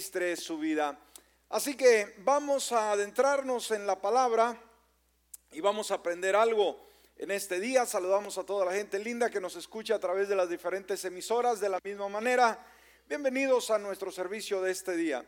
su vida. Así que vamos a adentrarnos en la palabra y vamos a aprender algo en este día. Saludamos a toda la gente linda que nos escucha a través de las diferentes emisoras de la misma manera. Bienvenidos a nuestro servicio de este día.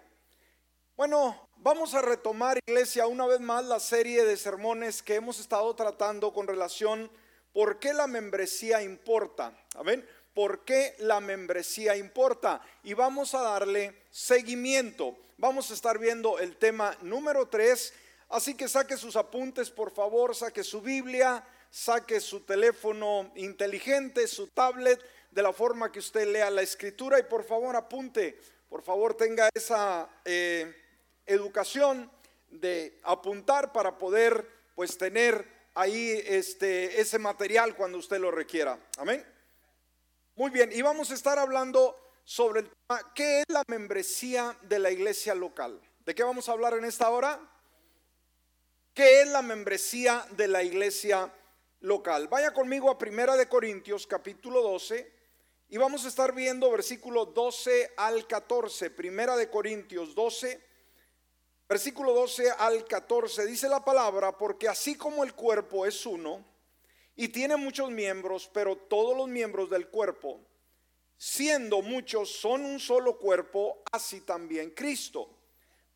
Bueno, vamos a retomar, iglesia, una vez más la serie de sermones que hemos estado tratando con relación por qué la membresía importa. Amén por qué la membresía importa. Y vamos a darle seguimiento. Vamos a estar viendo el tema número 3. Así que saque sus apuntes, por favor, saque su Biblia, saque su teléfono inteligente, su tablet, de la forma que usted lea la escritura y por favor apunte, por favor tenga esa eh, educación de apuntar para poder pues tener ahí este, ese material cuando usted lo requiera. Amén. Muy bien, y vamos a estar hablando sobre el tema, ¿qué es la membresía de la iglesia local? ¿De qué vamos a hablar en esta hora? ¿Qué es la membresía de la iglesia local? Vaya conmigo a Primera de Corintios capítulo 12 y vamos a estar viendo versículo 12 al 14. Primera de Corintios 12, versículo 12 al 14 dice la palabra, porque así como el cuerpo es uno, y tiene muchos miembros, pero todos los miembros del cuerpo, siendo muchos, son un solo cuerpo, así también Cristo.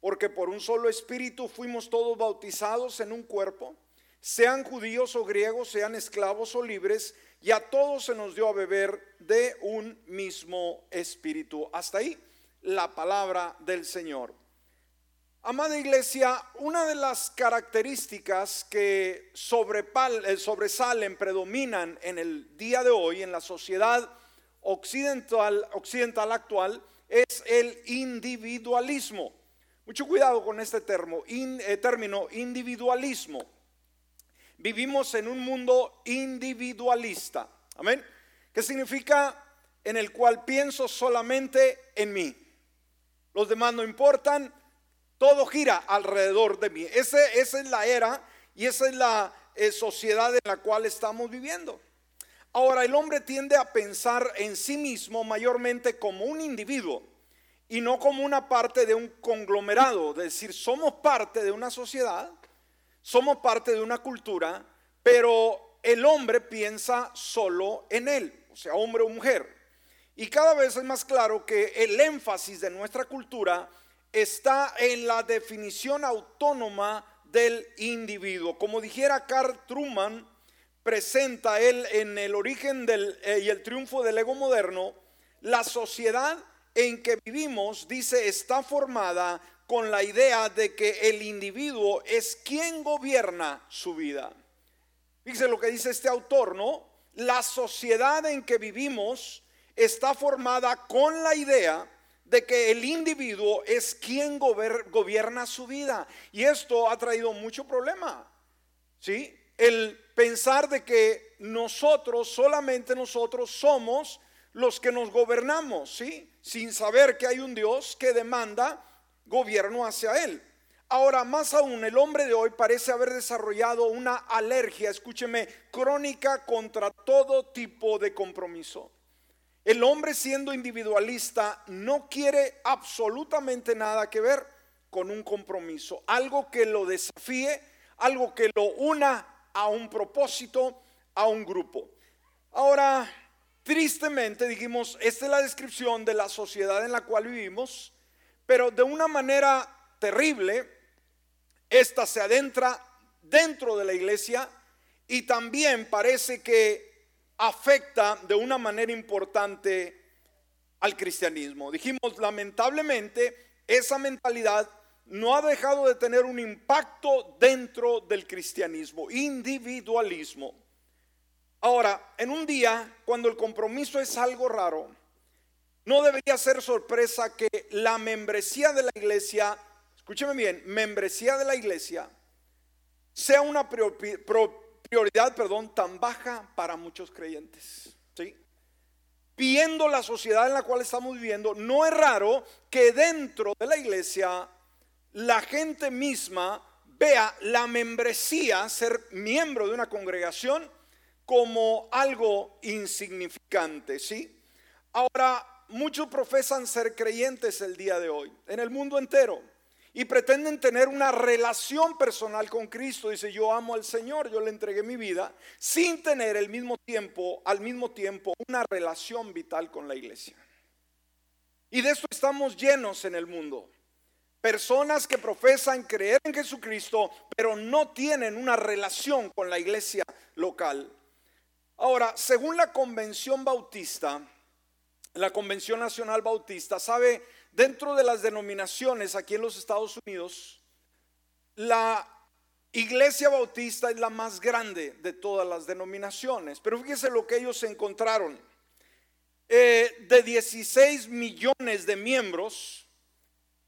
Porque por un solo espíritu fuimos todos bautizados en un cuerpo, sean judíos o griegos, sean esclavos o libres, y a todos se nos dio a beber de un mismo espíritu. Hasta ahí la palabra del Señor. Amada iglesia, una de las características que eh, sobresalen, predominan en el día de hoy, en la sociedad occidental, actual, es el individualismo. Mucho cuidado con este eh, término, individualismo. Vivimos en un mundo individualista. Amén. ¿Qué significa? En el cual pienso solamente en mí. Los demás no importan todo gira alrededor de mí. esa es la era y esa es la eh, sociedad en la cual estamos viviendo. Ahora, el hombre tiende a pensar en sí mismo mayormente como un individuo y no como una parte de un conglomerado. Es decir, somos parte de una sociedad, somos parte de una cultura, pero el hombre piensa solo en él, o sea, hombre o mujer. Y cada vez es más claro que el énfasis de nuestra cultura está en la definición autónoma del individuo. Como dijera Carl Truman, presenta él en el origen del, eh, y el triunfo del ego moderno, la sociedad en que vivimos, dice, está formada con la idea de que el individuo es quien gobierna su vida. Fíjese lo que dice este autor, ¿no? La sociedad en que vivimos está formada con la idea de que el individuo es quien gobierna su vida. Y esto ha traído mucho problema. ¿Sí? El pensar de que nosotros, solamente nosotros somos los que nos gobernamos, ¿sí? Sin saber que hay un Dios que demanda gobierno hacia él. Ahora, más aún, el hombre de hoy parece haber desarrollado una alergia, escúcheme, crónica contra todo tipo de compromiso. El hombre siendo individualista no quiere absolutamente nada que ver con un compromiso, algo que lo desafíe, algo que lo una a un propósito, a un grupo. Ahora, tristemente dijimos, esta es la descripción de la sociedad en la cual vivimos, pero de una manera terrible, esta se adentra dentro de la iglesia y también parece que afecta de una manera importante al cristianismo. Dijimos, lamentablemente, esa mentalidad no ha dejado de tener un impacto dentro del cristianismo, individualismo. Ahora, en un día, cuando el compromiso es algo raro, no debería ser sorpresa que la membresía de la iglesia, escúcheme bien, membresía de la iglesia, sea una prioridad prioridad, perdón, tan baja para muchos creyentes. ¿sí? Viendo la sociedad en la cual estamos viviendo, no es raro que dentro de la iglesia la gente misma vea la membresía, ser miembro de una congregación, como algo insignificante, ¿sí? Ahora, muchos profesan ser creyentes el día de hoy, en el mundo entero, y pretenden tener una relación personal con Cristo. Dice, yo amo al Señor, yo le entregué mi vida, sin tener el mismo tiempo, al mismo tiempo, una relación vital con la iglesia. Y de esto estamos llenos en el mundo. Personas que profesan creer en Jesucristo, pero no tienen una relación con la iglesia local. Ahora, según la Convención Bautista, la Convención Nacional Bautista, sabe, dentro de las denominaciones aquí en los Estados Unidos, la Iglesia Bautista es la más grande de todas las denominaciones. Pero fíjese lo que ellos encontraron. Eh, de 16 millones de miembros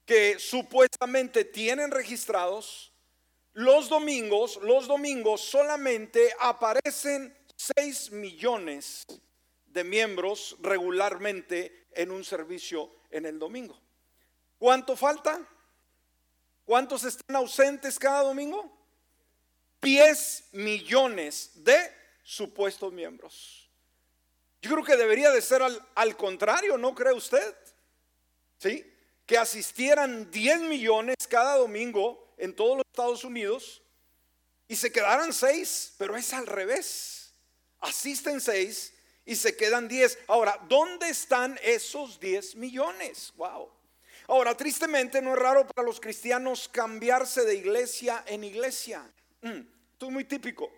que supuestamente tienen registrados, los domingos, los domingos solamente aparecen 6 millones de miembros regularmente en un servicio en el domingo. ¿Cuánto falta? ¿Cuántos están ausentes cada domingo? 10 millones de supuestos miembros. Yo creo que debería de ser al, al contrario, ¿no cree usted? ¿Sí? Que asistieran 10 millones cada domingo en todos los Estados Unidos y se quedaran 6, pero es al revés. Asisten 6 y se quedan 10. Ahora, ¿dónde están esos 10 millones? Wow. Ahora, tristemente no es raro para los cristianos cambiarse de iglesia en iglesia. Mm, esto es muy típico.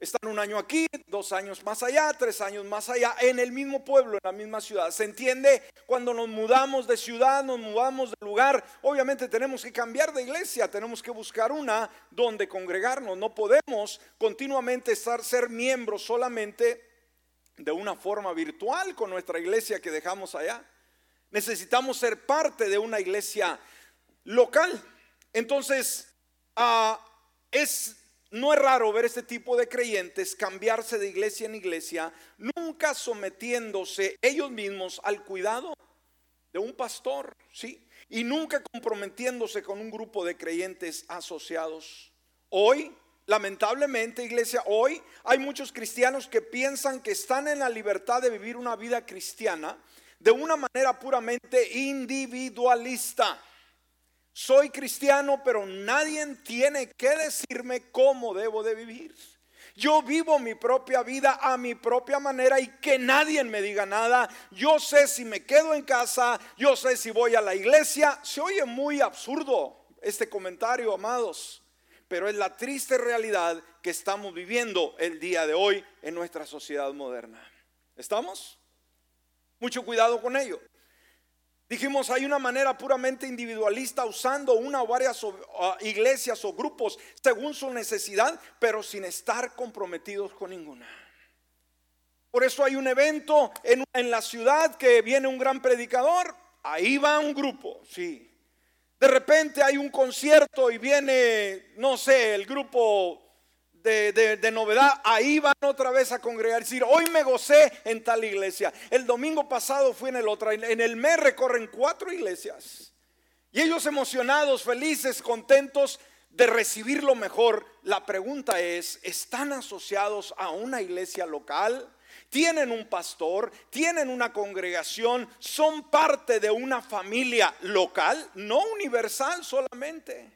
Están un año aquí, dos años más allá, tres años más allá, en el mismo pueblo, en la misma ciudad. Se entiende cuando nos mudamos de ciudad, nos mudamos de lugar, obviamente tenemos que cambiar de iglesia, tenemos que buscar una donde congregarnos. No podemos continuamente estar, ser miembros solamente de una forma virtual con nuestra iglesia que dejamos allá. Necesitamos ser parte de una iglesia local. Entonces, ah, es no es raro ver este tipo de creyentes cambiarse de iglesia en iglesia, nunca sometiéndose ellos mismos al cuidado de un pastor, ¿sí? Y nunca comprometiéndose con un grupo de creyentes asociados. Hoy, lamentablemente, iglesia, hoy hay muchos cristianos que piensan que están en la libertad de vivir una vida cristiana de una manera puramente individualista soy cristiano, pero nadie tiene que decirme cómo debo de vivir. Yo vivo mi propia vida a mi propia manera y que nadie me diga nada. Yo sé si me quedo en casa, yo sé si voy a la iglesia. Se oye muy absurdo este comentario, amados, pero es la triste realidad que estamos viviendo el día de hoy en nuestra sociedad moderna. ¿Estamos? Mucho cuidado con ello. Dijimos, hay una manera puramente individualista usando una o varias iglesias o grupos según su necesidad, pero sin estar comprometidos con ninguna. Por eso hay un evento en, en la ciudad que viene un gran predicador, ahí va un grupo, sí. De repente hay un concierto y viene, no sé, el grupo de, novedad, ahí van otra vez a congregar. decir, hoy me gocé en tal iglesia. El domingo pasado fui en el otro. En el mes recorren cuatro iglesias. Y ellos emocionados, felices, contentos de recibir lo mejor. La pregunta es, ¿están asociados a una iglesia local? Tienen un pastor, tienen una congregación, son parte de una familia local, no universal solamente,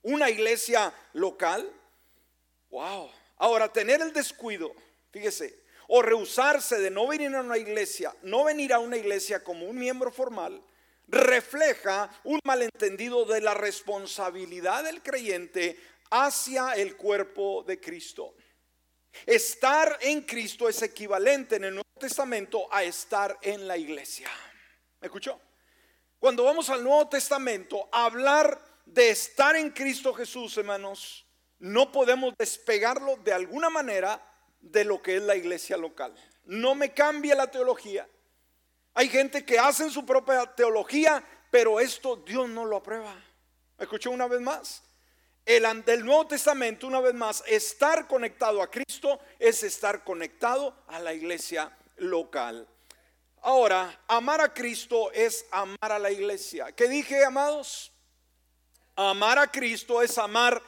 una iglesia local. Wow. Ahora, tener el descuido, fíjese, o rehusarse de no venir a una iglesia, no venir a una iglesia como un miembro formal, refleja un malentendido de la responsabilidad del creyente hacia el cuerpo de Cristo. Estar en Cristo es equivalente en el Nuevo Testamento a estar en la iglesia. ¿Me escuchó? Cuando vamos al Nuevo Testamento, hablar de estar en Cristo Jesús, hermanos, no podemos despegarlo de alguna manera de lo que es la iglesia local. No me cambia la teología. Hay gente que hace su propia teología, pero esto Dios no lo aprueba. ¿Me escuchó una vez más? El del Nuevo Testamento, una vez más, estar conectado a Cristo es estar conectado a la iglesia local. Ahora, amar a Cristo es amar a la iglesia. ¿Qué dije, amados? Amar a Cristo es amar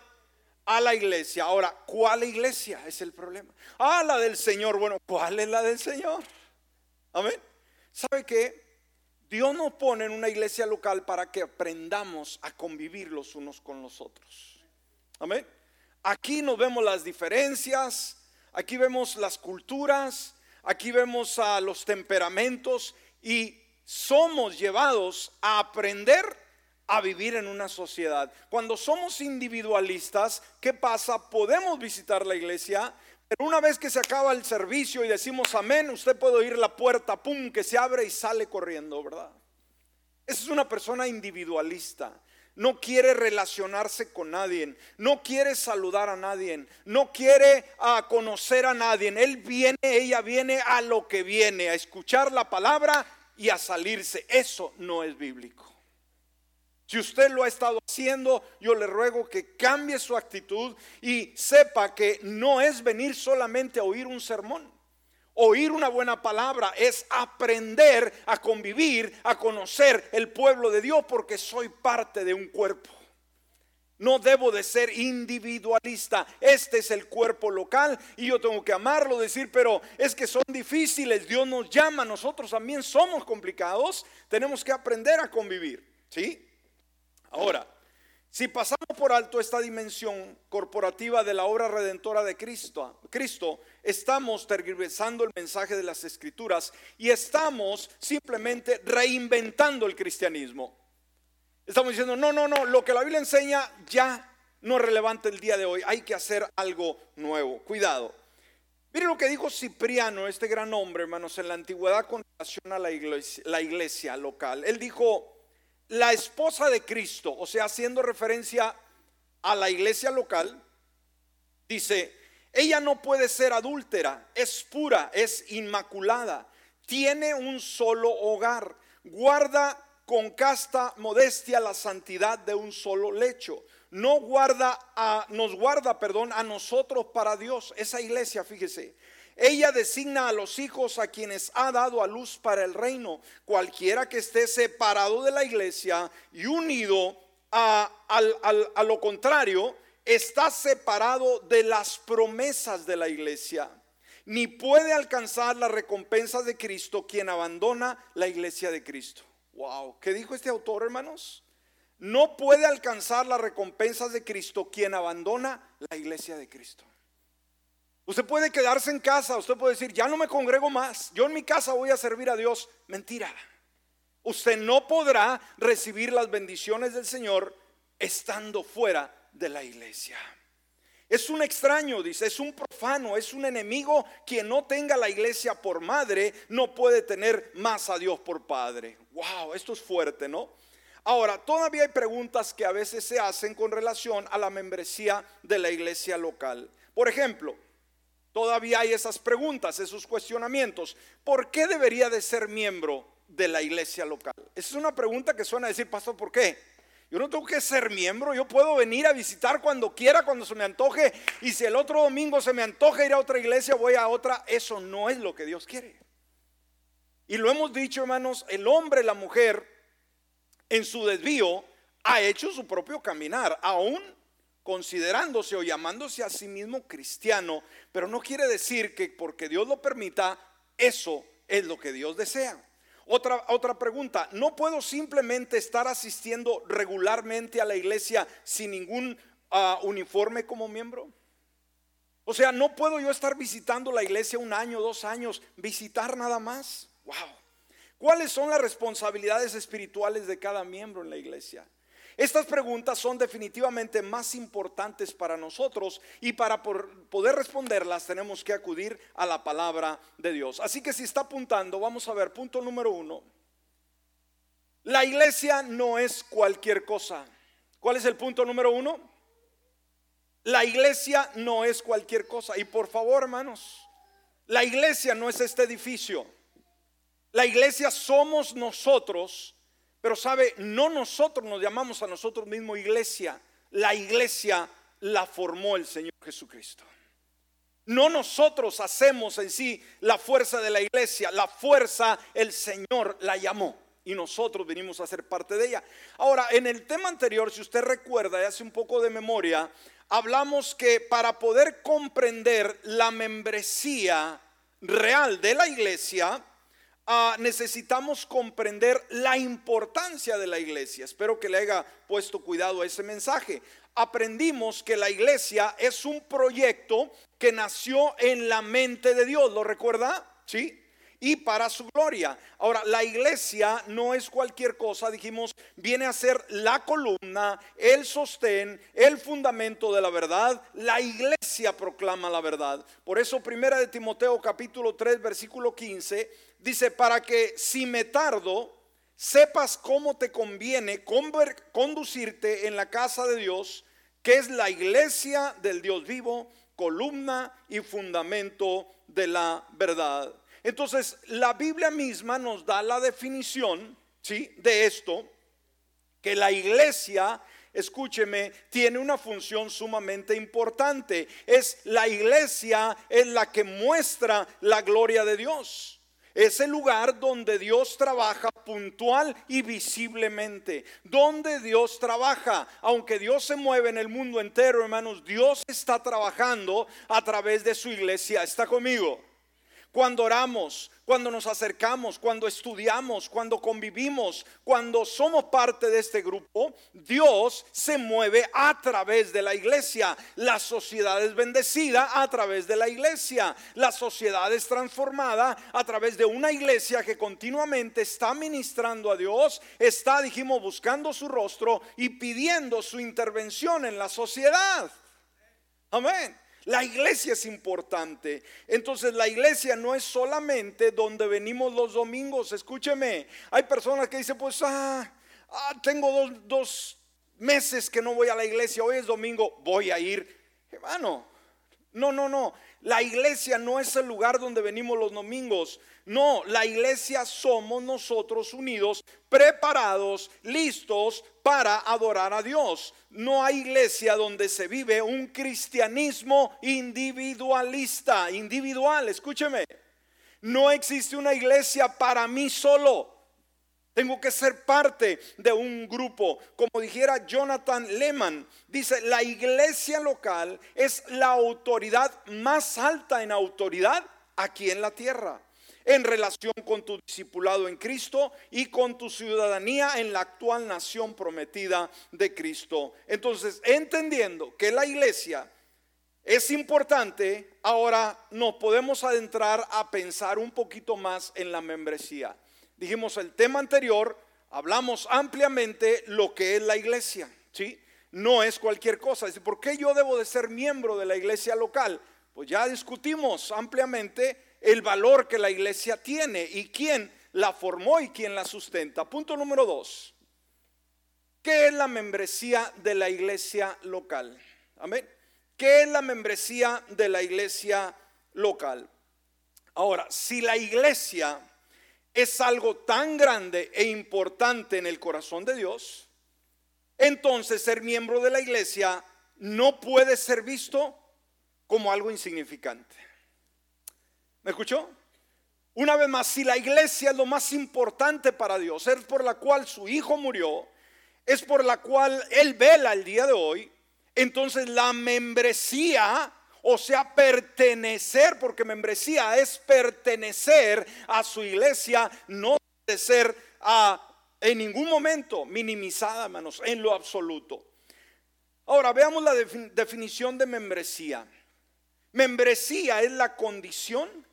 a la iglesia. Ahora, ¿cuál iglesia? Es el problema. Ah, la del Señor. Bueno, ¿cuál es la del Señor? Amén. ¿Sabe qué? Dios nos pone en una iglesia local para que aprendamos a convivir los unos con los otros. Amén. Aquí nos vemos las diferencias, aquí vemos las culturas, aquí vemos a los temperamentos y somos llevados a aprender a vivir en una sociedad. Cuando somos individualistas, ¿qué pasa? Podemos visitar la iglesia, pero una vez que se acaba el servicio y decimos amén, usted puede oír la puerta, pum, que se abre y sale corriendo, ¿verdad? Esa es una persona individualista no quiere relacionarse con nadie, no quiere saludar a nadie, no quiere a conocer a nadie. Él viene, ella viene a lo que viene, a escuchar la palabra y a salirse. Eso no es bíblico. Si usted lo ha estado haciendo, yo le ruego que cambie su actitud y sepa que no es venir solamente a oír un sermón. Oír una buena palabra es aprender a convivir, a conocer el pueblo de Dios porque soy parte de un cuerpo. No debo de ser individualista. Este es el cuerpo local y yo tengo que amarlo, decir, pero es que son difíciles. Dios nos llama, nosotros también somos complicados. Tenemos que aprender a convivir. ¿Sí? Ahora, si pasamos por alto esta dimensión corporativa de la obra redentora de Cristo, Cristo, estamos tergiversando el mensaje de las escrituras y estamos simplemente reinventando el cristianismo. Estamos diciendo, no, no, no, lo que la Biblia enseña ya no es relevante el día de hoy, hay que hacer algo nuevo. Cuidado. Miren lo que dijo Cipriano, este gran hombre, hermanos, en la antigüedad con relación a la iglesia, la iglesia local. Él dijo, la esposa de Cristo, o sea, haciendo referencia a la iglesia local, dice, ella no puede ser adúltera, es pura, es inmaculada, tiene un solo hogar, guarda con casta modestia la santidad de un solo lecho. No guarda a, nos guarda, perdón, a nosotros para Dios. Esa iglesia, fíjese, ella designa a los hijos a quienes ha dado a luz para el reino. Cualquiera que esté separado de la iglesia y unido a, lo contrario, está separado de las promesas de la iglesia. Ni puede alcanzar la recompensa de Cristo quien abandona la iglesia de Cristo. Wow, ¿qué dijo este autor, hermanos? No puede alcanzar las recompensas de Cristo quien abandona la iglesia de Cristo. Usted puede quedarse en casa, usted puede decir, ya no me congrego más, yo en mi casa voy a servir a Dios. Mentira. Usted no podrá recibir las bendiciones del Señor estando fuera de la iglesia. Es un extraño, dice, es un profano, es un enemigo quien no tenga la iglesia por madre, no puede tener más a Dios por padre. Wow, esto es fuerte, ¿no? Ahora, todavía hay preguntas que a veces se hacen con relación a la membresía de la iglesia local. Por ejemplo, Todavía hay esas preguntas, esos cuestionamientos. ¿Por qué debería de ser miembro de la iglesia local? Esa es una pregunta que suena a decir, pastor, ¿por qué? Yo no tengo que ser miembro, yo puedo venir a visitar cuando quiera, cuando se me antoje. Y si el otro domingo se me antoja ir a otra iglesia, voy a otra. Eso no es lo que Dios quiere. Y lo hemos dicho, hermanos, el hombre, la mujer, en su desvío, ha hecho su propio caminar. Aún considerándose o llamándose a sí mismo cristiano, pero no quiere decir que porque Dios lo permita, eso es lo que Dios desea. Otra, otra pregunta, ¿no puedo simplemente estar asistiendo regularmente a la iglesia sin ningún ah, uniforme como miembro? O sea, no puedo yo estar visitando la iglesia un año, dos años, visitar nada más. Wow. ¿Cuáles son las responsabilidades espirituales de cada miembro en la iglesia? Estas preguntas son definitivamente más importantes para nosotros y para poder responderlas tenemos que acudir a la palabra de Dios. Así que si está apuntando, vamos a ver, punto número uno. La iglesia no es cualquier cosa. ¿Cuál es el punto número uno? La iglesia no es cualquier cosa. Y por favor, hermanos, la iglesia no es este edificio. La iglesia somos nosotros pero sabe, no nosotros nos llamamos a nosotros mismos iglesia, la iglesia la formó el Señor Jesucristo. No nosotros hacemos en sí la fuerza de la iglesia, la fuerza el Señor la llamó y nosotros venimos a ser parte de ella. Ahora, en el tema anterior, si usted recuerda y hace un poco de memoria, hablamos que para poder comprender la membresía real de la iglesia, ah, necesitamos comprender la importancia de la iglesia. Espero que le haya puesto cuidado a ese mensaje. Aprendimos que la iglesia es un proyecto que nació en la mente de Dios. ¿Lo recuerda? ¿Sí? Y para su gloria. Ahora, la iglesia no es cualquier cosa, dijimos, viene a ser la columna, el sostén, el fundamento de la verdad. La iglesia proclama la verdad. Por eso, primera de Timoteo capítulo 3, versículo 15, dice, para que si me tardo, sepas cómo te conviene conducirte en la casa de Dios, que es la iglesia del Dios vivo, columna y fundamento de la verdad. Entonces, la Biblia misma nos da la definición, ¿sí? De esto, que la iglesia, escúcheme, tiene una función sumamente importante. Es la iglesia en la que muestra la gloria de Dios. Es el lugar donde Dios trabaja puntual y visiblemente. Donde Dios trabaja. Aunque Dios se mueve en el mundo entero, hermanos, Dios está trabajando a través de su iglesia. ¿Está conmigo? Cuando oramos, cuando nos acercamos, cuando estudiamos, cuando convivimos, cuando somos parte de este grupo, Dios se mueve a través de la iglesia. La sociedad es bendecida a través de la iglesia. La sociedad es transformada a través de una iglesia que continuamente está ministrando a Dios, está, dijimos, buscando su rostro y pidiendo su intervención en la sociedad. Amén. La iglesia es importante. Entonces la iglesia no es solamente donde venimos los domingos. Escúcheme, hay personas que dicen, pues, ah, ah, tengo dos, dos meses que no voy a la iglesia, hoy es domingo, voy a ir. Hermano, no, no, no. La iglesia no es el lugar donde venimos los domingos. No, la iglesia somos nosotros unidos, preparados, listos para adorar a Dios. No hay iglesia donde se vive un cristianismo individualista, individual, escúcheme. No existe una iglesia para mí solo. Tengo que ser parte de un grupo. Como dijera Jonathan Lehman, dice, la iglesia local es la autoridad más alta en autoridad aquí en la tierra en relación con tu discipulado en Cristo y con tu ciudadanía en la actual nación prometida de Cristo. Entonces, entendiendo que la iglesia es importante, ahora nos podemos adentrar a pensar un poquito más en la membresía. Dijimos el tema anterior, hablamos ampliamente lo que es la iglesia, ¿sí? No es cualquier cosa. Dice, ¿por qué yo debo de ser miembro de la iglesia local? Pues ya discutimos ampliamente el valor que la iglesia tiene y quién la formó y quién la sustenta. Punto número dos. ¿Qué es la membresía de la iglesia local? Amén. ¿Qué es la membresía de la iglesia local? Ahora, si la iglesia es algo tan grande e importante en el corazón de Dios, entonces ser miembro de la iglesia no puede ser visto como algo insignificante. ¿Me escuchó? Una vez más, si la iglesia es lo más importante para Dios, es por la cual su hijo murió, es por la cual él vela el día de hoy, entonces la membresía, o sea, pertenecer, porque membresía es pertenecer a su iglesia, no debe ser a, en ningún momento minimizada, hermanos, en lo absoluto. Ahora veamos la definición de membresía. Membresía es la condición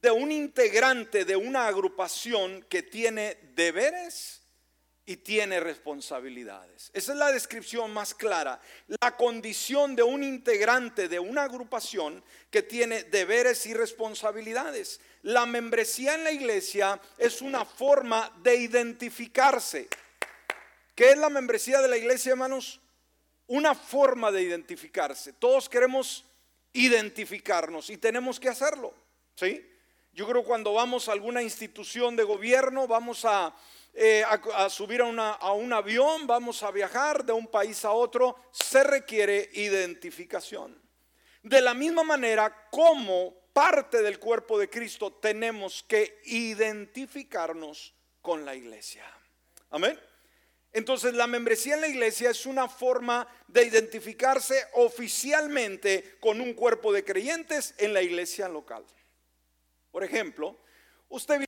de un integrante de una agrupación que tiene deberes y tiene responsabilidades. Esa es la descripción más clara. La condición de un integrante de una agrupación que tiene deberes y responsabilidades. La membresía en la iglesia es una forma de identificarse. ¿Qué es la membresía de la iglesia, hermanos? Una forma de identificarse. Todos queremos identificarnos y tenemos que hacerlo. ¿Sí? Yo creo cuando vamos a alguna institución de gobierno, vamos a, eh, subir a, a un avión, vamos a viajar de un país a otro, se requiere identificación. De la misma manera, como parte del cuerpo de Cristo, tenemos que identificarnos con la iglesia. Amén. Entonces la membresía en la iglesia es una forma de identificarse oficialmente con un cuerpo de creyentes en la iglesia local. Por ejemplo, usted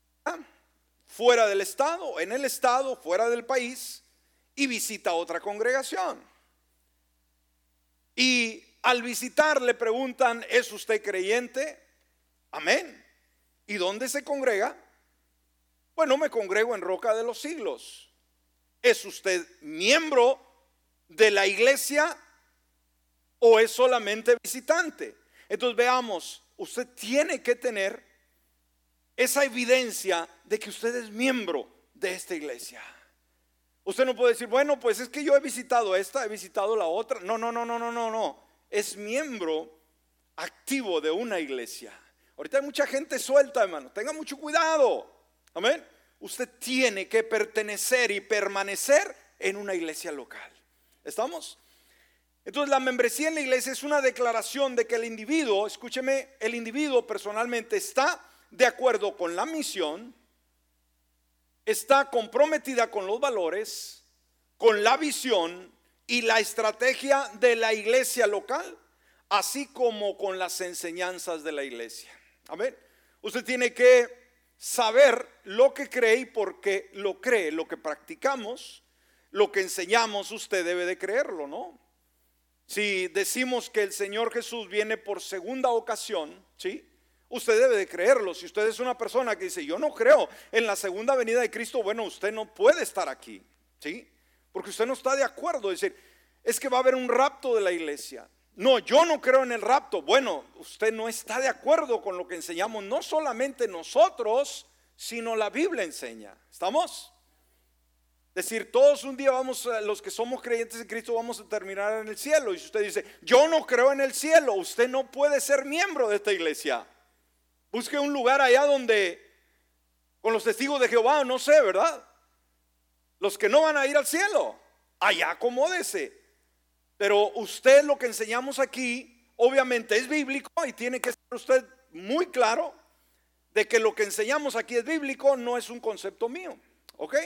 fuera del estado, en el estado, fuera del país, y visita otra congregación. Y al visitar le preguntan, ¿es usted creyente? Amén. ¿Y dónde se congrega? Bueno, me congrego en Roca de los Siglos. ¿Es usted miembro de la iglesia o es solamente visitante? Entonces veamos, usted tiene que tener esa evidencia de que usted es miembro de esta iglesia. Usted no puede decir, bueno, pues es que yo he visitado esta, he visitado la otra. No, no, no, no, no, no, no. Es miembro activo de una iglesia. Ahorita hay mucha gente suelta, hermano. Tenga mucho cuidado. Amén. Usted tiene que pertenecer y permanecer en una iglesia local. ¿Estamos? Entonces la membresía en la iglesia es una declaración de que el individuo, escúcheme, el individuo personalmente está de acuerdo con la misión, está comprometida con los valores, con la visión y la estrategia de la iglesia local, así como con las enseñanzas de la iglesia. Amén. Usted tiene que saber lo que cree y por qué lo cree, lo que practicamos, lo que enseñamos, usted debe de creerlo, ¿no? Si decimos que el Señor Jesús viene por segunda ocasión, ¿sí? Usted debe de creerlo. Si usted es una persona que dice, yo no creo en la segunda venida de Cristo, bueno, usted no puede estar aquí, ¿sí? Porque usted no está de acuerdo. Es decir, es que va a haber un rapto de la iglesia. No, yo no creo en el rapto. Bueno, usted no está de acuerdo con lo que enseñamos, no solamente nosotros, sino la Biblia enseña. ¿Estamos? decir, todos un día vamos, los que somos creyentes en Cristo, vamos a terminar en el cielo. Y si usted dice, yo no creo en el cielo, usted no puede ser miembro de esta iglesia. Busque un lugar allá donde, con los testigos de Jehová, no sé, ¿verdad? Los que no van a ir al cielo, allá acomódese. Pero usted lo que enseñamos aquí, obviamente es bíblico y tiene que ser usted muy claro de que lo que enseñamos aquí es bíblico, no es un concepto mío. ¿Ok?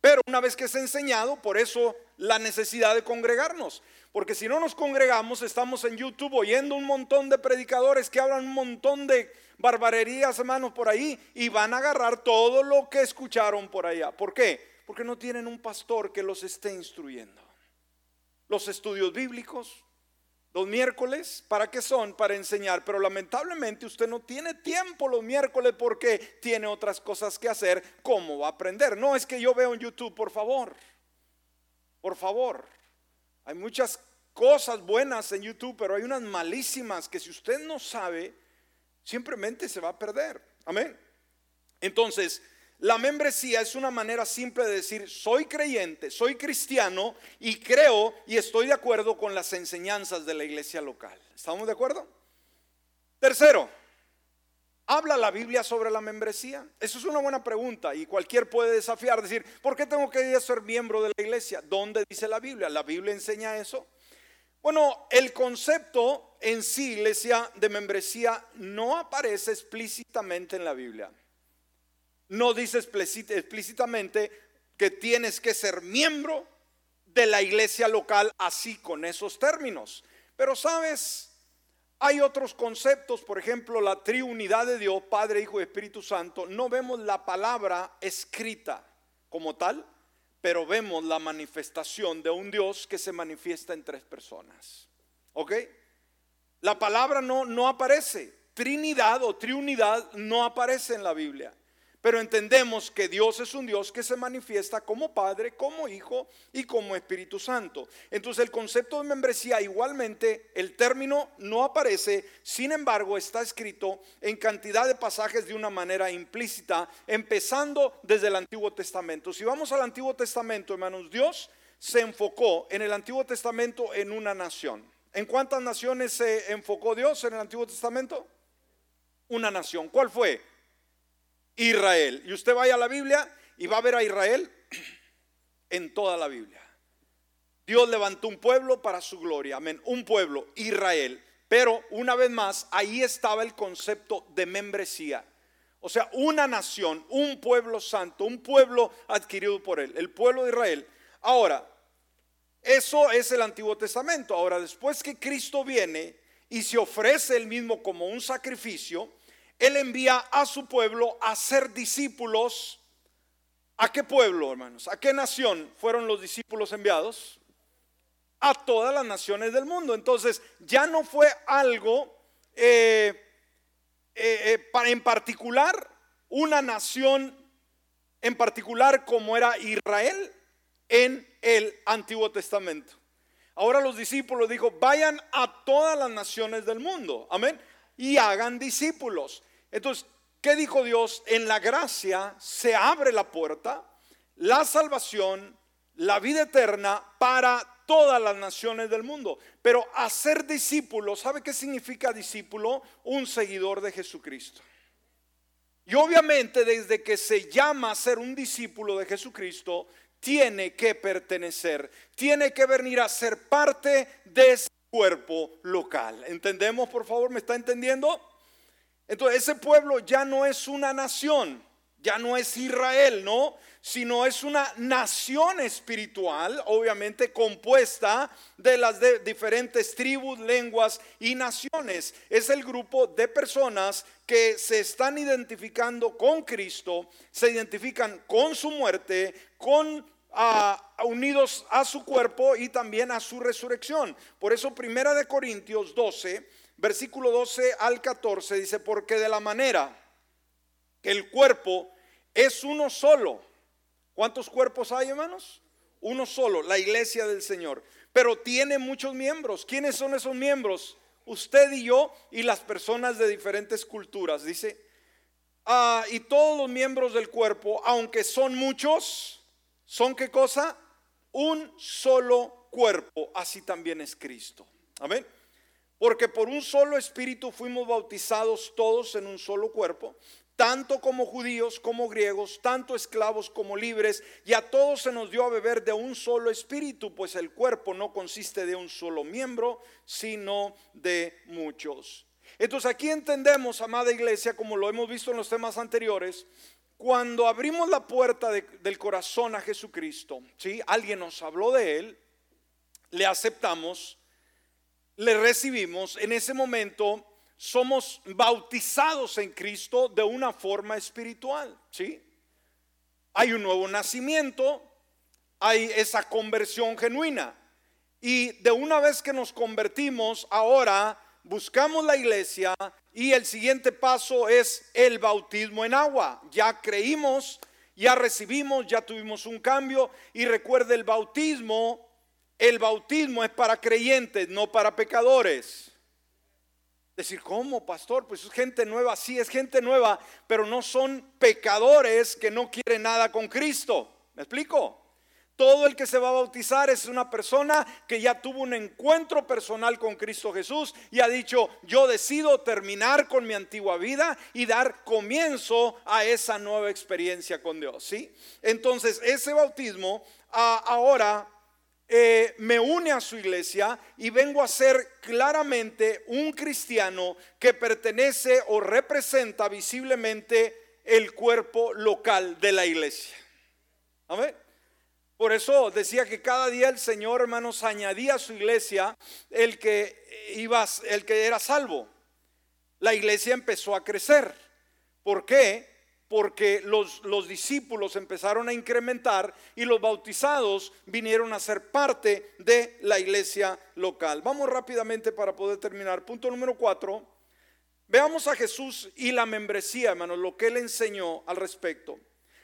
Pero una vez que es enseñado, por eso la necesidad de congregarnos. Porque si no nos congregamos, estamos en YouTube oyendo un montón de predicadores que hablan un montón de barbarerías, hermanos, por ahí, y van a agarrar todo lo que escucharon por allá. ¿Por qué? Porque no tienen un pastor que los esté instruyendo. Los estudios bíblicos, los miércoles, ¿para qué son? Para enseñar. Pero lamentablemente usted no tiene tiempo los miércoles porque tiene otras cosas que hacer. ¿Cómo va a aprender? No es que yo veo en YouTube, por favor. Por favor. Hay muchas cosas buenas en YouTube, pero hay unas malísimas que si usted no sabe, simplemente se va a perder. Amén. Entonces, la membresía es una manera simple de decir, soy creyente, soy cristiano y creo y estoy de acuerdo con las enseñanzas de la iglesia local. ¿Estamos de acuerdo? Tercero, ¿habla la Biblia sobre la membresía? Eso es una buena pregunta y cualquier puede desafiar, decir, ¿por qué tengo que ser miembro de la iglesia? ¿Dónde dice la Biblia? ¿La Biblia enseña eso? Bueno, el concepto en sí, iglesia, de membresía no aparece explícitamente en la Biblia no dice explícitamente que tienes que ser miembro de la iglesia local así con esos términos. Pero sabes, hay otros conceptos, por ejemplo, la triunidad de Dios, Padre, Hijo y Espíritu Santo. No vemos la palabra escrita como tal, pero vemos la manifestación de un Dios que se manifiesta en tres personas. ¿Ok? La palabra no, no aparece. Trinidad o triunidad no aparece en la Biblia. Pero entendemos que Dios es un Dios que se manifiesta como Padre, como Hijo y como Espíritu Santo. Entonces el concepto de membresía igualmente, el término no aparece, sin embargo está escrito en cantidad de pasajes de una manera implícita, empezando desde el Antiguo Testamento. Si vamos al Antiguo Testamento, hermanos, Dios se enfocó en el Antiguo Testamento en una nación. ¿En cuántas naciones se enfocó Dios en el Antiguo Testamento? Una nación. ¿Cuál fue? Israel. Y usted vaya a la Biblia y va a ver a Israel en toda la Biblia. Dios levantó un pueblo para su gloria, amén, un pueblo, Israel. Pero una vez más, ahí estaba el concepto de membresía. O sea, una nación, un pueblo santo, un pueblo adquirido por él, el pueblo de Israel. Ahora, eso es el Antiguo Testamento. Ahora, después que Cristo viene y se ofrece él mismo como un sacrificio, él envía a su pueblo a ser discípulos ¿A qué pueblo, hermanos? ¿A qué nación fueron los discípulos enviados? A todas las naciones del mundo. Entonces, ya no fue algo eh, eh, eh, en particular, una nación en particular como era Israel en el Antiguo Testamento. Ahora los discípulos dijo, vayan a todas las naciones del mundo, amén, y hagan discípulos. Entonces, ¿Qué dijo Dios? En la gracia se abre la puerta, la salvación, la vida eterna para todas las naciones del mundo. Pero hacer discípulo, ¿sabe qué significa discípulo? Un seguidor de Jesucristo. Y obviamente desde que se llama a ser un discípulo de Jesucristo, tiene que pertenecer, tiene que venir a ser parte de ese cuerpo local. ¿Entendemos, por favor? ¿Me está entendiendo? Entonces ese pueblo ya no es una nación, ya no es Israel, ¿no? Sino es una nación espiritual, obviamente compuesta de las diferentes tribus, lenguas y naciones. Es el grupo de personas que se están identificando con Cristo, se identifican con su muerte, con ah, unidos a su cuerpo y también a su resurrección. Por eso Primera de Corintios 12 versículo 12 al 14 dice, porque de la manera que el cuerpo es uno solo. ¿Cuántos cuerpos hay, hermanos? Uno solo, la iglesia del Señor. Pero tiene muchos miembros. ¿Quiénes son esos miembros? Usted y yo y las personas de diferentes culturas. Dice, ah, y todos los miembros del cuerpo, aunque son muchos, ¿son qué cosa? Un solo cuerpo. Así también es Cristo. Amén. Porque por un solo espíritu fuimos bautizados todos en un solo cuerpo, tanto como judíos como griegos, tanto esclavos como libres, y a todos se nos dio a beber de un solo espíritu, pues el cuerpo no consiste de un solo miembro, sino de muchos. Entonces aquí entendemos, amada iglesia, como lo hemos visto en los temas anteriores, cuando abrimos la puerta del corazón a Jesucristo, ¿sí? alguien nos habló de él, le aceptamos, le recibimos, en ese momento somos bautizados en Cristo de una forma espiritual, ¿sí? Hay un nuevo nacimiento, hay esa conversión genuina. Y de una vez que nos convertimos, ahora buscamos la iglesia y el siguiente paso es el bautismo en agua. Ya creímos, ya recibimos, ya tuvimos un cambio y recuerde el bautismo el bautismo es para creyentes, no para pecadores. Decir, ¿cómo, pastor? Pues es gente nueva, sí es gente nueva, pero no son pecadores que no quieren nada con Cristo. ¿Me explico? Todo el que se va a bautizar es una persona que ya tuvo un encuentro personal con Cristo Jesús y ha dicho, yo decido terminar con mi antigua vida y dar comienzo a esa nueva experiencia con Dios. ¿sí? Entonces, ese bautismo ahora eh, me une a su iglesia y vengo a ser claramente un cristiano que pertenece o representa visiblemente el cuerpo local de la iglesia. Amén. Por eso decía que cada día el Señor, hermanos, añadía a su iglesia el que iba, el que era salvo. La iglesia empezó a crecer. ¿Por qué? Porque los, los, discípulos empezaron a incrementar y los bautizados vinieron a ser parte de la iglesia local. Vamos rápidamente para poder terminar. Punto número cuatro. Veamos a Jesús y la membresía, hermanos, lo que él enseñó al respecto.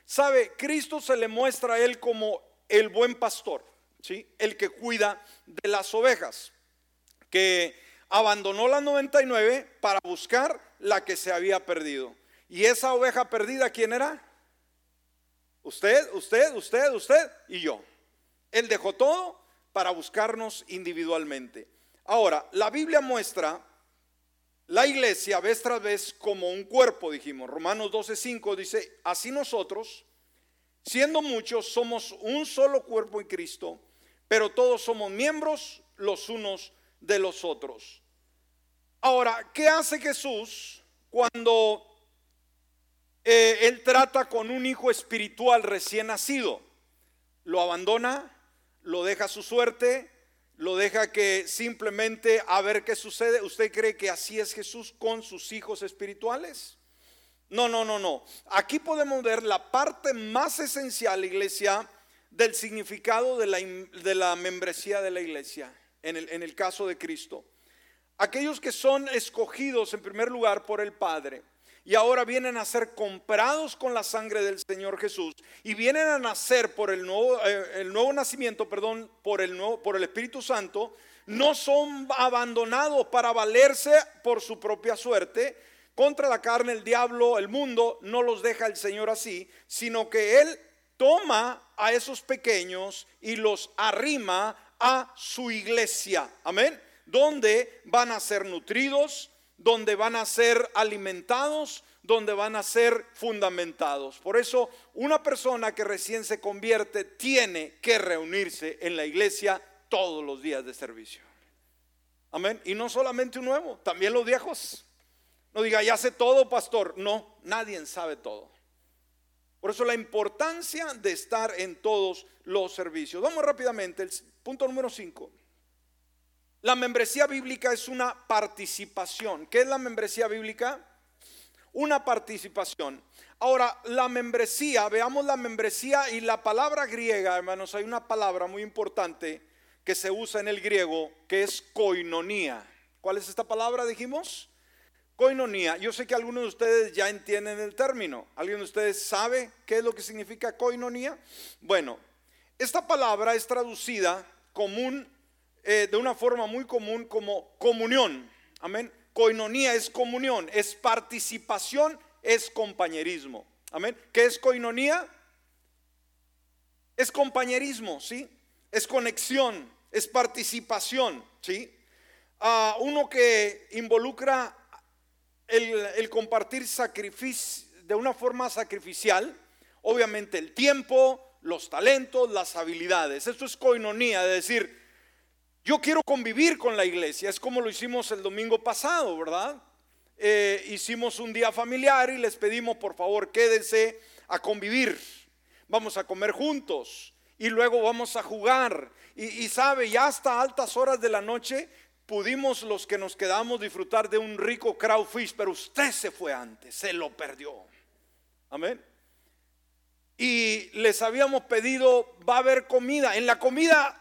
Sabe, Cristo se le muestra a él como el buen pastor, ¿sí? el que cuida de las ovejas, que abandonó las 99 para buscar la que se había perdido. ¿Y esa oveja perdida quién era? Usted, usted, usted, usted y yo. Él dejó todo para buscarnos individualmente. Ahora, la Biblia muestra la iglesia vez tras vez como un cuerpo, dijimos. Romanos 12:5 dice, así nosotros, siendo muchos, somos un solo cuerpo en Cristo, pero todos somos miembros los unos de los otros. Ahora, ¿qué hace Jesús cuando eh, él trata con un hijo espiritual recién nacido. Lo abandona, lo deja a su suerte, lo deja que simplemente a ver qué sucede. ¿Usted cree que así es Jesús con sus hijos espirituales? No, no, no, no. Aquí podemos ver la parte más esencial, iglesia, del significado de la, de la membresía de la iglesia, en el, en el caso de Cristo. Aquellos que son escogidos en primer lugar por el Padre y ahora vienen a ser comprados con la sangre del Señor Jesús y vienen a nacer por el nuevo, eh, el nuevo nacimiento, perdón, por el, nuevo, por el Espíritu Santo, no son abandonados para valerse por su propia suerte. Contra la carne, el diablo, el mundo, no los deja el Señor así, sino que Él toma a esos pequeños y los arrima a su iglesia. Amén. Donde van a ser nutridos, donde van a ser alimentados, donde van a ser fundamentados. Por eso, una persona que recién se convierte tiene que reunirse en la iglesia todos los días de servicio. Amén. Y no solamente un nuevo, también los viejos. No diga, ya sé todo, pastor. No, nadie sabe todo. Por eso la importancia de estar en todos los servicios. Vamos rápidamente, el punto número 5. La membresía bíblica es una participación. ¿Qué es la membresía bíblica? Una participación. Ahora, la membresía, veamos la membresía y la palabra griega, hermanos, hay una palabra muy importante que se usa en el griego, que es koinonía. ¿Cuál es esta palabra, dijimos? Koinonía. Yo sé que algunos de ustedes ya entienden el término. ¿Alguien de ustedes sabe qué es lo que significa koinonía? Bueno, esta palabra es traducida común, eh, de una forma muy común como comunión. Amén. Koinonía es comunión, es participación, es compañerismo. Amén. ¿Qué es koinonía? Es compañerismo, ¿sí? es conexión, es participación, ¿sí? a uno que involucra el, compartir sacrificio de una forma sacrificial, obviamente el tiempo, los talentos, las habilidades. Esto es coinonía, de decir, yo quiero convivir con la iglesia, es como lo hicimos el domingo pasado, ¿verdad? Eh, hicimos un día familiar y les pedimos, por favor, quédense a convivir, vamos a comer juntos, y luego vamos a jugar. Y, sabe, ya hasta altas horas de la noche pudimos los que nos quedamos disfrutar de un rico crowfish, pero usted se fue antes, se lo perdió. Amén. Y les habíamos pedido, va a haber comida. En la comida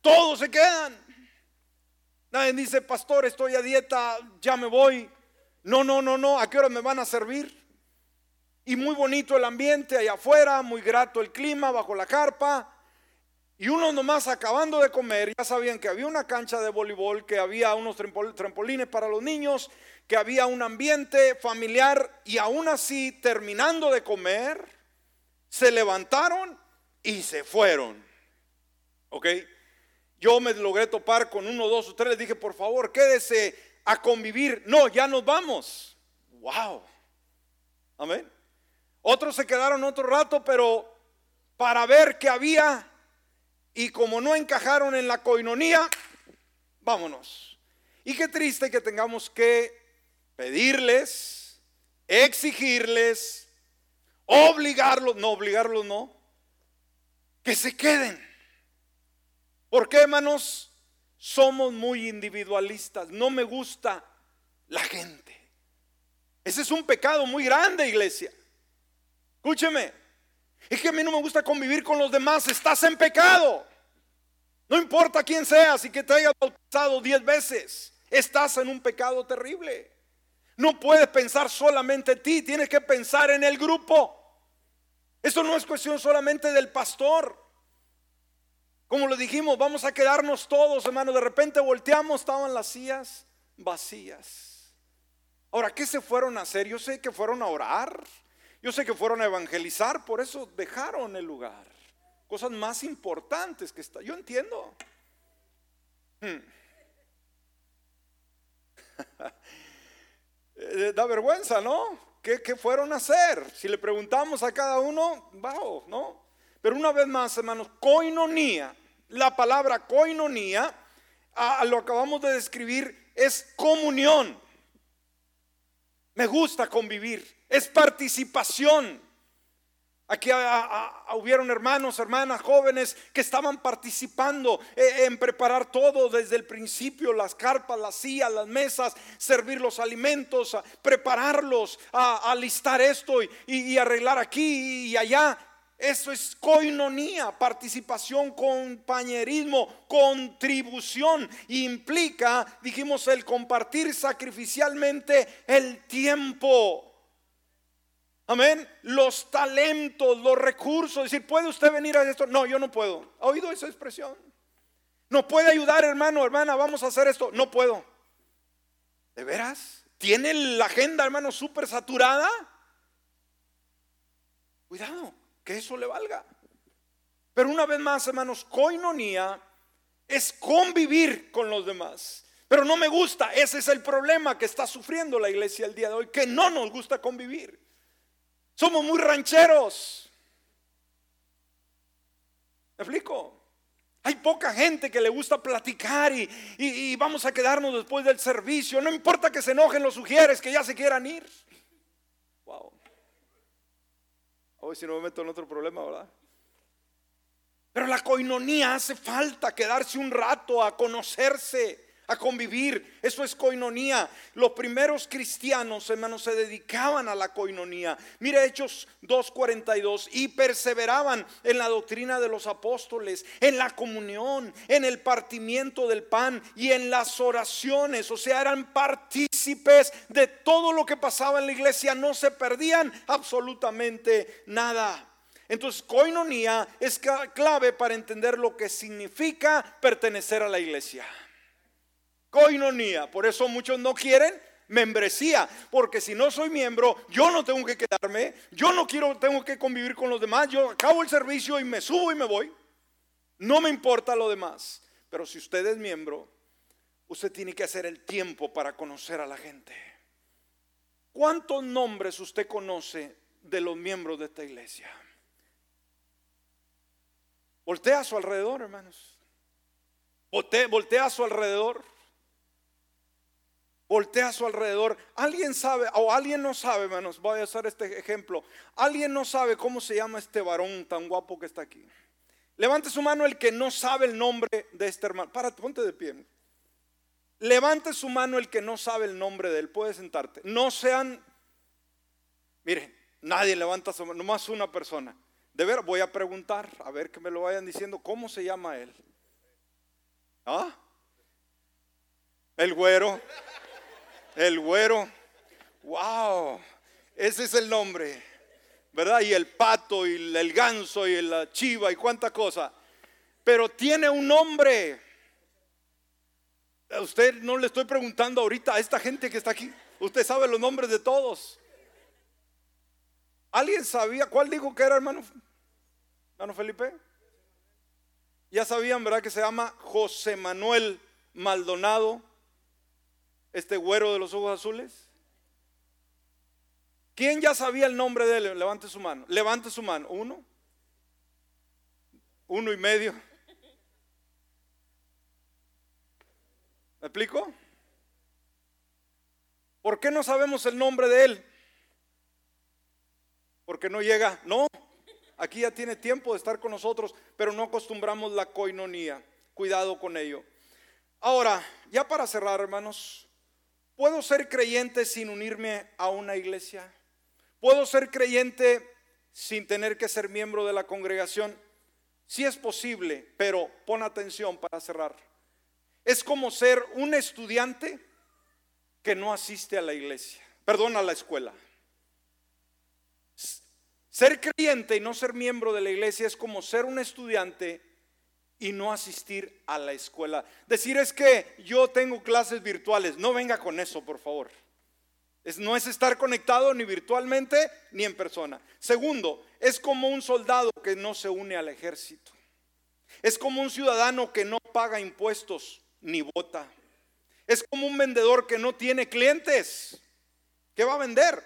todos se quedan. Nadie dice, pastor, estoy a dieta, ya me voy. No, no, no, no, ¿a qué hora me van a servir? Y muy bonito el ambiente allá afuera, muy grato el clima bajo la carpa. Y uno nomás acabando de comer, ya sabían que había una cancha de voleibol, que había unos trampolines para los niños, que había un ambiente familiar y aún así, terminando de comer, se levantaron y se fueron. ¿Ok? Yo me logré topar con uno, dos o tres, les dije, por favor, quédese a convivir. No, ya nos vamos. Wow. Amén. Otros se quedaron otro rato, pero para ver qué había y como no encajaron en la coinonía, vámonos. Y qué triste que tengamos que pedirles, exigirles, obligarlos, no obligarlos, no, que se queden. ¿Por qué, hermanos? Somos muy individualistas. No me gusta la gente. Ese es un pecado muy grande, iglesia. Escúcheme. Es que a mí no me gusta convivir con los demás. Estás en pecado. No importa quién seas y que te hayas bautizado diez veces. Estás en un pecado terrible. No puedes pensar solamente en ti. Tienes que pensar en el grupo. Esto no es cuestión solamente del pastor. Como le dijimos, vamos a quedarnos todos, hermano. De repente volteamos, estaban las sillas vacías. Ahora, ¿qué se fueron a hacer? Yo sé que fueron a orar. Yo sé que fueron a evangelizar, por eso dejaron el lugar. Cosas más importantes que está. Yo entiendo. Hmm. Eh, da vergüenza, ¿no? ¿Qué, fueron a hacer? Si le preguntamos a cada uno, bajo, ¿no? Pero una vez más, hermanos, coinonía, la palabra coinonía, lo acabamos de describir, es comunión. Me gusta convivir es participación. Aquí hubieron hermanos, hermanas, jóvenes que estaban participando eh, en preparar todo desde el principio, las carpas, las sillas, las mesas, servir los alimentos, prepararlos, a, alistar esto y arreglar aquí y allá. Eso es coinonía, participación, compañerismo, contribución. Implica, dijimos, el compartir sacrificialmente el tiempo. Amén. Los talentos, los recursos. Decir, ¿puede usted venir a esto? No, yo no puedo. ¿Ha oído esa expresión? No puede ayudar, hermano, hermana, vamos a hacer esto. No puedo. ¿De veras? ¿Tiene la agenda, hermano, súper saturada? Cuidado, que eso le valga. Pero una vez más, hermanos, coinonía es convivir con los demás. Pero no me gusta, ese es el problema que está sufriendo la iglesia el día de hoy, que no nos gusta convivir. Somos muy rancheros. ¿Me explico? Hay poca gente que le gusta platicar y, vamos a quedarnos después del servicio. No importa que se enojen los sugieres, que ya se quieran ir. Wow. Hoy si no me meto en otro problema, ¿verdad? Pero la coinonía hace falta quedarse un rato a conocerse a convivir. Eso es coinonía. Los primeros cristianos, hermanos, se dedicaban a la coinonía. Mire Hechos 2.42. Y perseveraban en la doctrina de los apóstoles, en la comunión, en el partimiento del pan y en las oraciones. O sea, eran partícipes de todo lo que pasaba en la iglesia. No se perdían absolutamente nada. Entonces, coinonía es clave para entender lo que significa pertenecer a la iglesia. Coinonía. Por eso muchos no quieren membresía, porque si no soy miembro, yo no tengo que quedarme, yo no quiero, tengo que convivir con los demás, yo acabo el servicio y me subo y me voy. No me importa lo demás. Pero si usted es miembro, usted tiene que hacer el tiempo para conocer a la gente. ¿Cuántos nombres usted conoce de los miembros de esta iglesia? Voltea a su alrededor, hermanos. Voltea, a su alrededor. Voltea a su alrededor. Alguien sabe, o alguien no sabe, hermanos, voy a hacer este ejemplo. Alguien no sabe cómo se llama este varón tan guapo que está aquí. Levante su mano el que no sabe el nombre de este hermano. Para, ponte de pie. Levante su mano el que no sabe el nombre de él. Puede sentarte. No sean, miren, nadie levanta su mano, nomás una persona. De ver, voy a preguntar, a ver que me lo vayan diciendo, ¿cómo se llama él? ¿Ah? El güero. El güero. Wow. Ese es el nombre. ¿Verdad? Y el pato y el ganso y la chiva y cuánta cosa. Pero tiene un nombre. A usted no le estoy preguntando ahorita a esta gente que está aquí. Usted sabe los nombres de todos. ¿Alguien sabía cuál dijo que era hermano? Hermano Felipe. Ya sabían, ¿verdad? Que se llama José Manuel Maldonado este güero de los ojos azules? ¿Quién ya sabía el nombre de él? Levante su mano. Levante su mano. ¿Uno? ¿Uno y medio? ¿Me explico? ¿Por qué no sabemos el nombre de él? Porque no llega. No, aquí ya tiene tiempo de estar con nosotros, pero no acostumbramos la coinonía. Cuidado con ello. Ahora, ya para cerrar, hermanos, ¿Puedo ser creyente sin unirme a una iglesia? ¿Puedo ser creyente sin tener que ser miembro de la congregación? Sí es posible, pero pon atención para cerrar. Es como ser un estudiante que no asiste a la iglesia, perdón, a la escuela. Ser creyente y no ser miembro de la iglesia es como ser un estudiante y no asistir a la escuela. Decir es que yo tengo clases virtuales. No venga con eso, por favor. Es, no es estar conectado ni virtualmente ni en persona. Segundo, es como un soldado que no se une al ejército. Es como un ciudadano que no paga impuestos ni vota. Es como un vendedor que no tiene clientes. ¿Qué va a vender?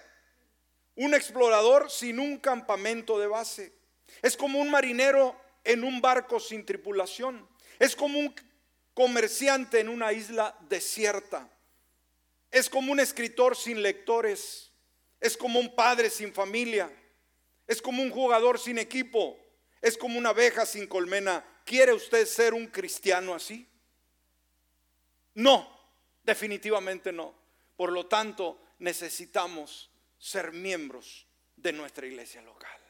Un explorador sin un campamento de base. Es como un marinero en un barco sin tripulación. Es como un comerciante en una isla desierta. Es como un escritor sin lectores. Es como un padre sin familia. Es como un jugador sin equipo. Es como una abeja sin colmena. ¿Quiere usted ser un cristiano así? No, definitivamente no. Por lo tanto, necesitamos ser miembros de nuestra iglesia local.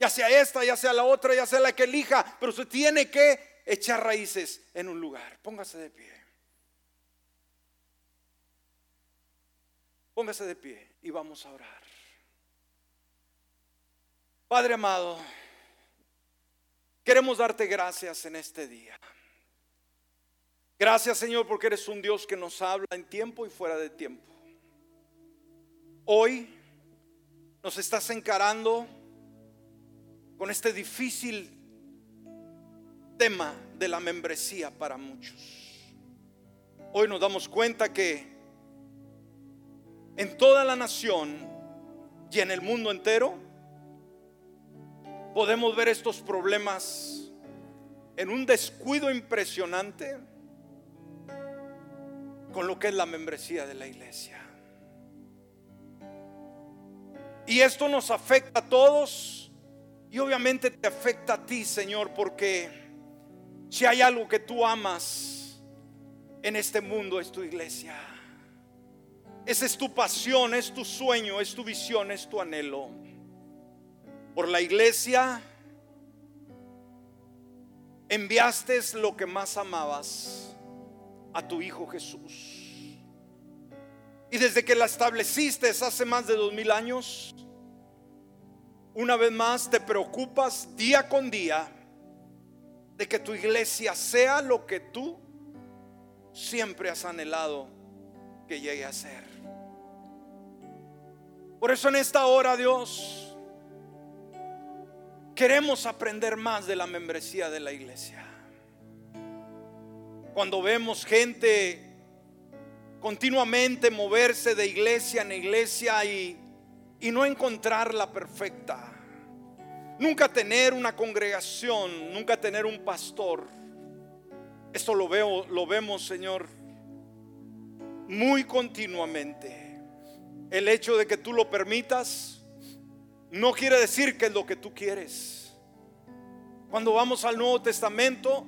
Ya sea esta, ya sea la otra, ya sea la que elija, pero usted tiene que echar raíces en un lugar. Póngase de pie. Póngase de pie y vamos a orar. Padre amado, queremos darte gracias en este día. Gracias Señor porque eres un Dios que nos habla en tiempo y fuera de tiempo. Hoy nos estás encarando con este difícil tema de la membresía para muchos. Hoy nos damos cuenta que en toda la nación y en el mundo entero podemos ver estos problemas en un descuido impresionante con lo que es la membresía de la iglesia. Y esto nos afecta a todos y obviamente te afecta a ti, Señor, porque si hay algo que tú amas en este mundo es tu iglesia. Esa es tu pasión, es tu sueño, es tu visión, es tu anhelo. Por la iglesia enviaste lo que más amabas a tu Hijo Jesús. Y desde que la estableciste hace más de dos mil años, una vez más te preocupas día con día de que tu iglesia sea lo que tú siempre has anhelado que llegue a ser. Por eso en esta hora, Dios, queremos aprender más de la membresía de la iglesia. Cuando vemos gente continuamente moverse de iglesia en iglesia y, y no encontrar la perfecta. Nunca tener una congregación, nunca tener un pastor. Esto lo veo, lo vemos, Señor, muy continuamente. El hecho de que tú lo permitas no quiere decir que es lo que tú quieres. Cuando vamos al Nuevo Testamento,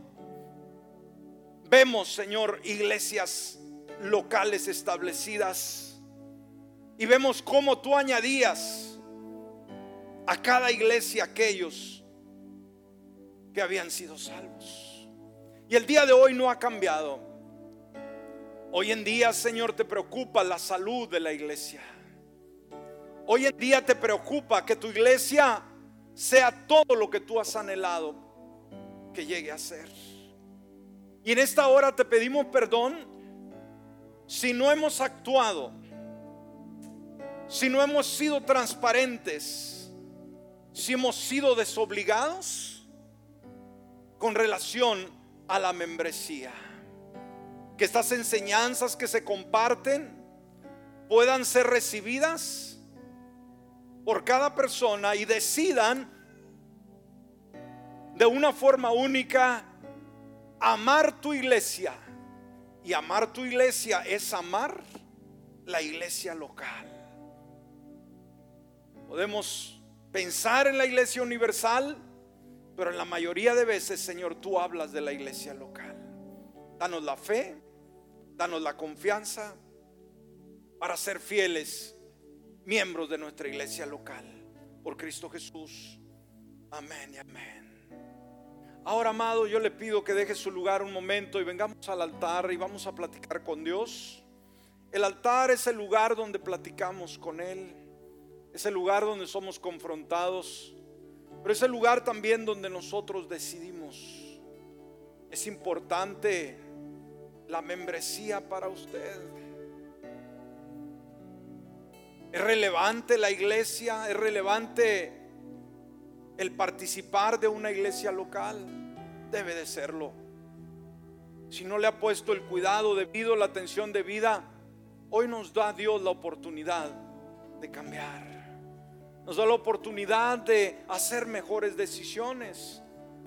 vemos, Señor, iglesias locales establecidas y vemos cómo tú añadías a cada iglesia aquellos que habían sido salvos. Y el día de hoy no ha cambiado. Hoy en día, Señor, te preocupa la salud de la iglesia. Hoy en día te preocupa que tu iglesia sea todo lo que tú has anhelado que llegue a ser. Y en esta hora te pedimos perdón si no hemos actuado, si no hemos sido transparentes, si hemos sido desobligados con relación a la membresía. Que estas enseñanzas que se comparten puedan ser recibidas por cada persona y decidan de una forma única amar tu iglesia. Y amar tu iglesia es amar la iglesia local. Podemos pensar en la iglesia universal, pero en la mayoría de veces, Señor, tú hablas de la iglesia local. Danos la fe, danos la confianza para ser fieles miembros de nuestra iglesia local. Por Cristo Jesús. Amén y amén. Ahora, amado, yo le pido que deje su lugar un momento y vengamos al altar y vamos a platicar con Dios. El altar es el lugar donde platicamos con Él, es el lugar donde somos confrontados, pero es el lugar también donde nosotros decidimos. Es importante la membresía para usted. Es relevante la iglesia, es relevante el participar de una iglesia local debe de serlo. Si no le ha puesto el cuidado debido, la atención debida, hoy nos da Dios la oportunidad de cambiar. Nos da la oportunidad de hacer mejores decisiones.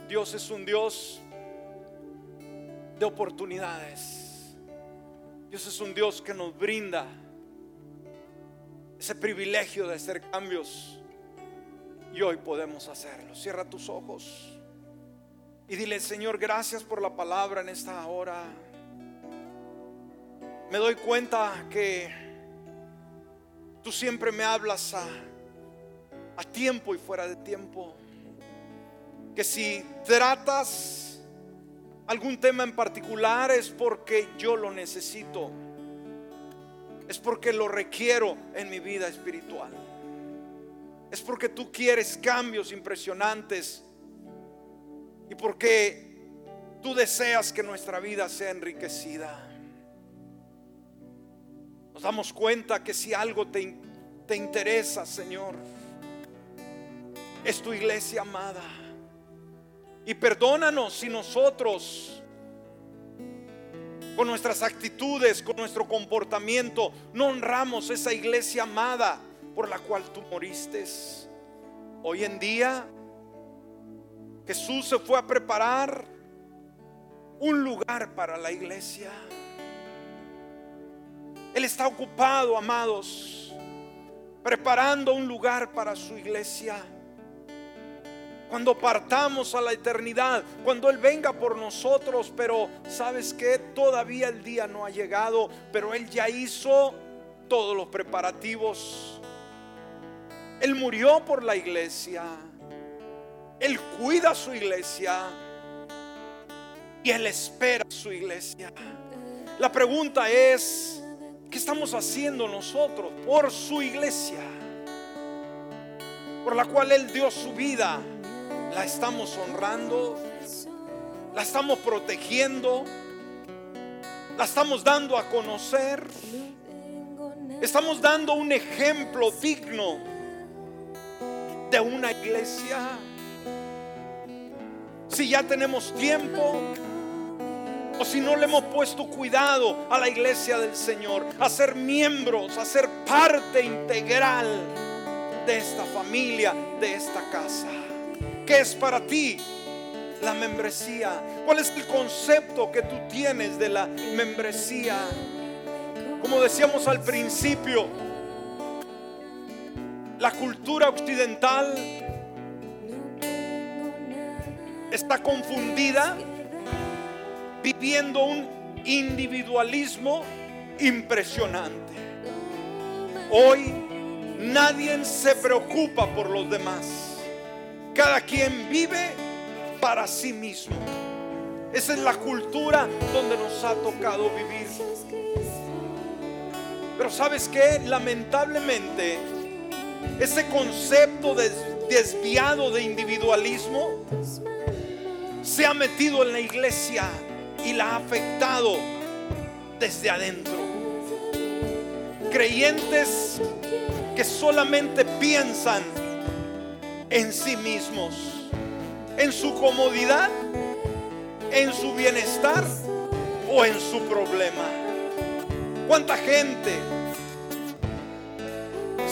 Dios es un Dios de oportunidades. Dios es un Dios que nos brinda ese privilegio de hacer cambios Y hoy podemos hacerlo. Cierra tus ojos y dile, Señor, gracias por la palabra en esta hora. Me doy cuenta que tú siempre me hablas a, a tiempo y fuera de tiempo. Que si tratas algún tema en particular es porque yo lo necesito. Es porque lo requiero en mi vida espiritual. Es porque tú quieres cambios impresionantes. Y porque tú deseas que nuestra vida sea enriquecida. Nos damos cuenta que si algo te, te interesa, Señor, es tu iglesia amada. Y perdónanos si nosotros, con nuestras actitudes, con nuestro comportamiento, no honramos esa iglesia amada por la cual tú moriste. Hoy en día Jesús se fue a preparar un lugar para la iglesia. Él está ocupado, amados, preparando un lugar para su iglesia. Cuando partamos a la eternidad, cuando Él venga por nosotros, pero sabes que todavía el día no ha llegado, pero Él ya hizo todos los preparativos. Él murió por la iglesia. Él cuida su iglesia. Y Él espera su iglesia. La pregunta es, ¿qué estamos haciendo nosotros por su iglesia? Por la cual Él dio su vida. ¿La estamos honrando? ¿La estamos protegiendo? ¿La estamos dando a conocer? Estamos dando un ejemplo digno de una iglesia. Si ya tenemos tiempo o si no le hemos puesto cuidado a la iglesia del Señor, a ser miembros, a ser parte integral de esta familia, de esta casa. ¿Qué es para ti la membresía? ¿Cuál es el concepto que tú tienes de la membresía? Como decíamos al principio, la cultura occidental está confundida viviendo un individualismo impresionante. Hoy nadie se preocupa por los demás. Cada quien vive para sí mismo. Esa es la cultura donde nos ha tocado vivir. Pero sabes que lamentablemente ese concepto desviado de individualismo se ha metido en la iglesia y la ha afectado desde adentro. Creyentes que solamente piensan en sí mismos, en su comodidad, en su bienestar o en su problema. ¿Cuánta gente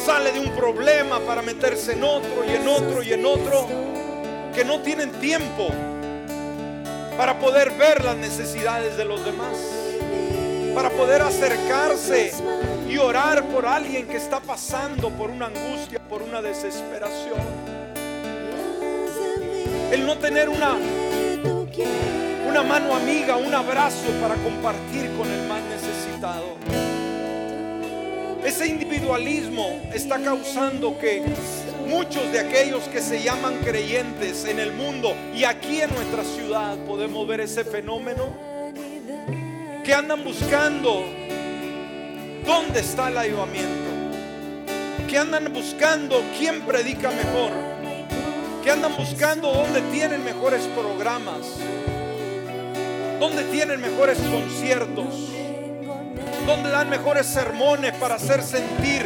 sale de un problema para meterse en otro y en otro y en otro que no tienen tiempo para poder ver las necesidades de los demás, para poder acercarse y orar por alguien que está pasando por una angustia, por una desesperación. El no tener una una mano amiga, un abrazo para compartir con el más necesitado. Ese individualismo está causando que muchos de aquellos que se llaman creyentes en el mundo y aquí en nuestra ciudad podemos ver ese fenómeno que andan buscando dónde está el ayudamiento, que andan buscando quién predica mejor, que andan buscando dónde tienen mejores programas, dónde tienen mejores conciertos, dónde dan mejores sermones para hacer sentir